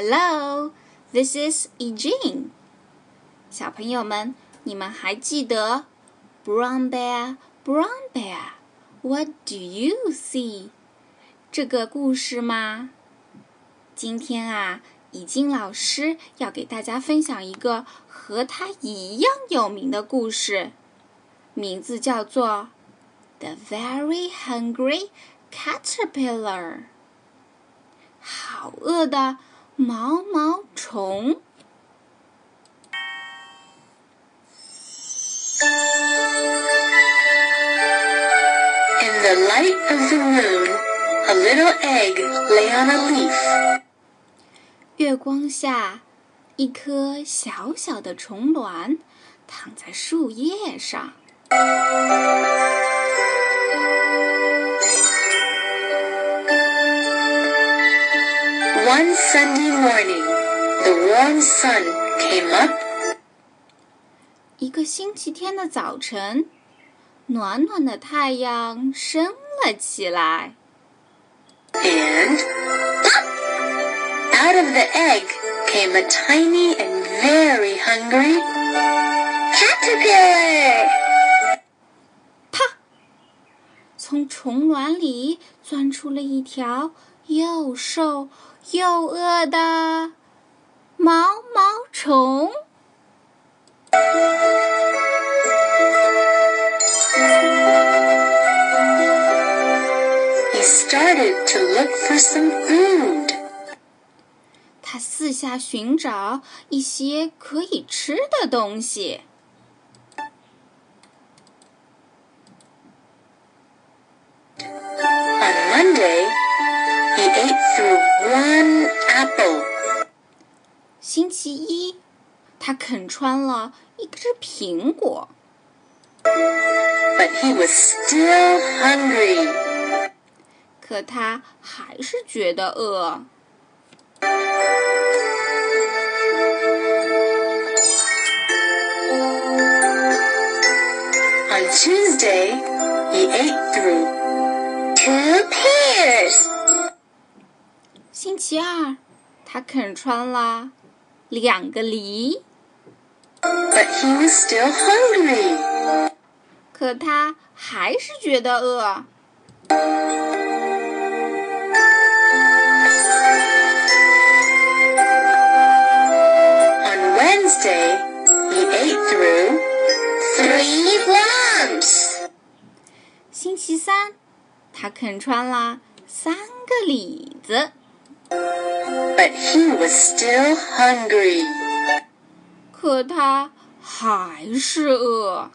Hello, this is Eugene. 小朋友们，你们还记得 Brown Bear, Brown Bear, What do you see？这个故事吗？今天啊，Eugene 老师要给大家分享一个和它一样有名的故事，名字叫做《The Very Hungry Caterpillar》。好饿的毛毛虫。In the light of the moon, a little egg lay on a leaf. 月光下，一颗小小的虫卵躺在树叶上。One Sunday morning, the warm sun came up 一个星期天的早晨，暖暖的太阳升了起来。 and pop! Out of the egg came a tiny and very hungry caterpillar. 啪！从虫卵里钻出了一条又瘦 又饿的毛毛虫。He started to look for some food. 他四下寻找一些可以吃的东西。星期一，他啃穿了一只苹果，But he was still hungry. 可他还是觉得饿。On Tuesday, he ate through two pears. 星期二，他啃穿了两个梨， But he was still hungry. 可它还是觉得饿。 On Wednesday, he ate through three plums. 星期三，它啃穿了三个李子， But he was still hungry. 可它还是饿。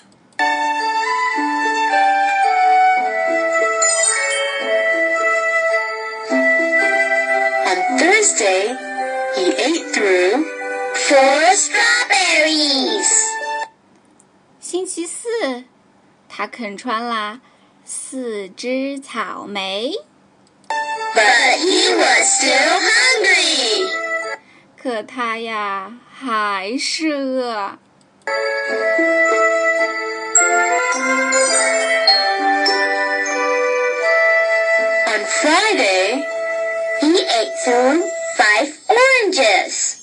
On Thursday, he ate through four strawberries. 星期四，它啃穿了四只草莓， But he was still hungry. 可它呀还是饿。 On Friday, he ate through five oranges.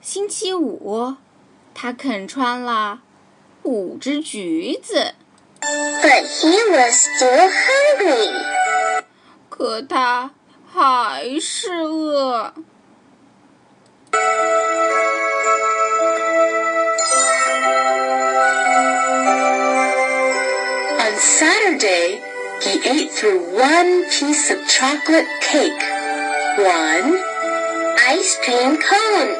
星期五，它啃穿了五只橘子， But he was still hungry. 可它还是饿。 On Saturday, he ate through one piece of chocolate cake, one ice cream cone,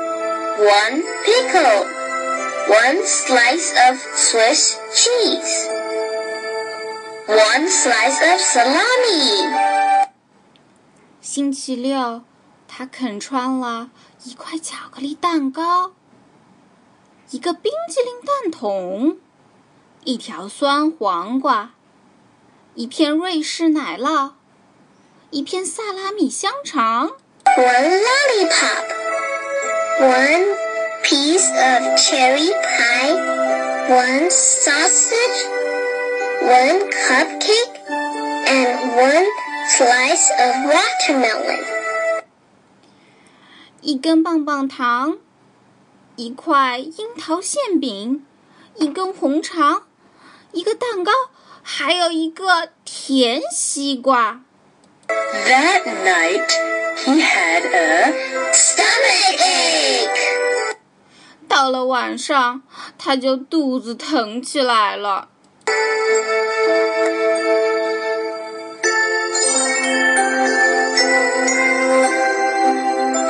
one pickle, one slice of Swiss cheese, One slice of salami. 星期六，他啃穿了一块巧克力蛋糕，一个冰激凌蛋筒，一条酸黄瓜，一片瑞士奶酪，一片萨拉米香肠，one lollipop, one piece of cherry pie, one sausage, one cupcake, and one slice of watermelon. 一根棒棒糖，一块樱桃馅饼，一根红肠，一个蛋糕，还有一个甜西瓜。That night, he had a stomach ache. 到了晚上，他就肚子疼起来了。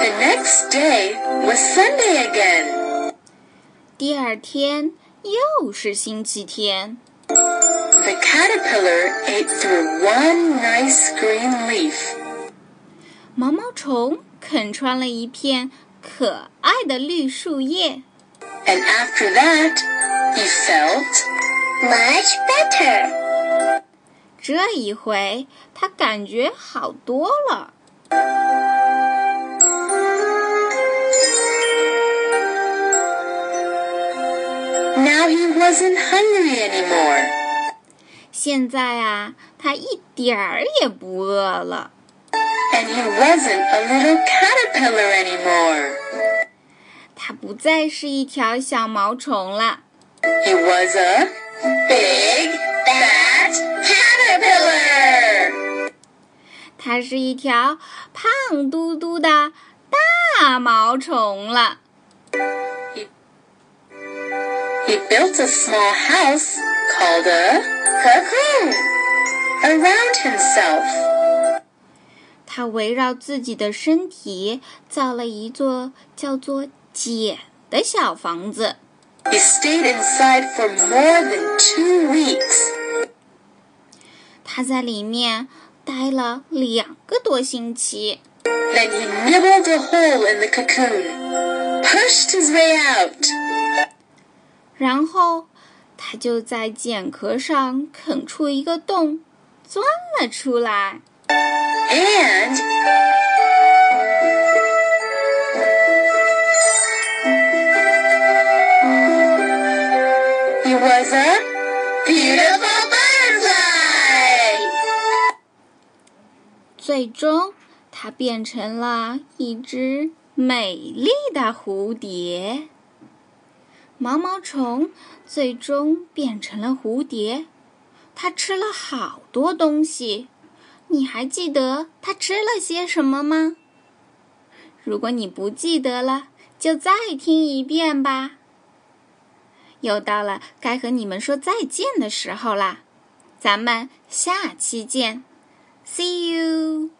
The next day was Sunday again. 第二天又是星期天， The caterpillar ate through one nice green leaf. 毛毛虫啃穿了一片可爱的绿树叶。 And after that, he felt much better. 这一回，他感觉好多了。 Now he wasn't hungry anymore. 现在啊，他一点儿也不饿了。 And he wasn't a little caterpillar anymore. 他不再是一条小毛虫了， He was a big, fat caterpillar. 它是一条胖嘟嘟的大毛虫了。 He built a small house called a cocoon around himself. 它围绕自己的身体造了一座叫做茧的小房子。 He stayed inside for more than two weeks. 它在里面待了两个多星期。 Then he nibbled a hole in the cocoon, pushed his way out. 然后，它就在茧壳上啃出一个洞，钻了出来。 And he was a beautiful butterfly. 最终，它变成了一只美丽的蝴蝶。毛毛虫最终变成了蝴蝶，它吃了好多东西。你还记得它吃了些什么吗？如果你不记得了，就再听一遍吧。又到了该和你们说再见的时候啦，咱们下期见，See you。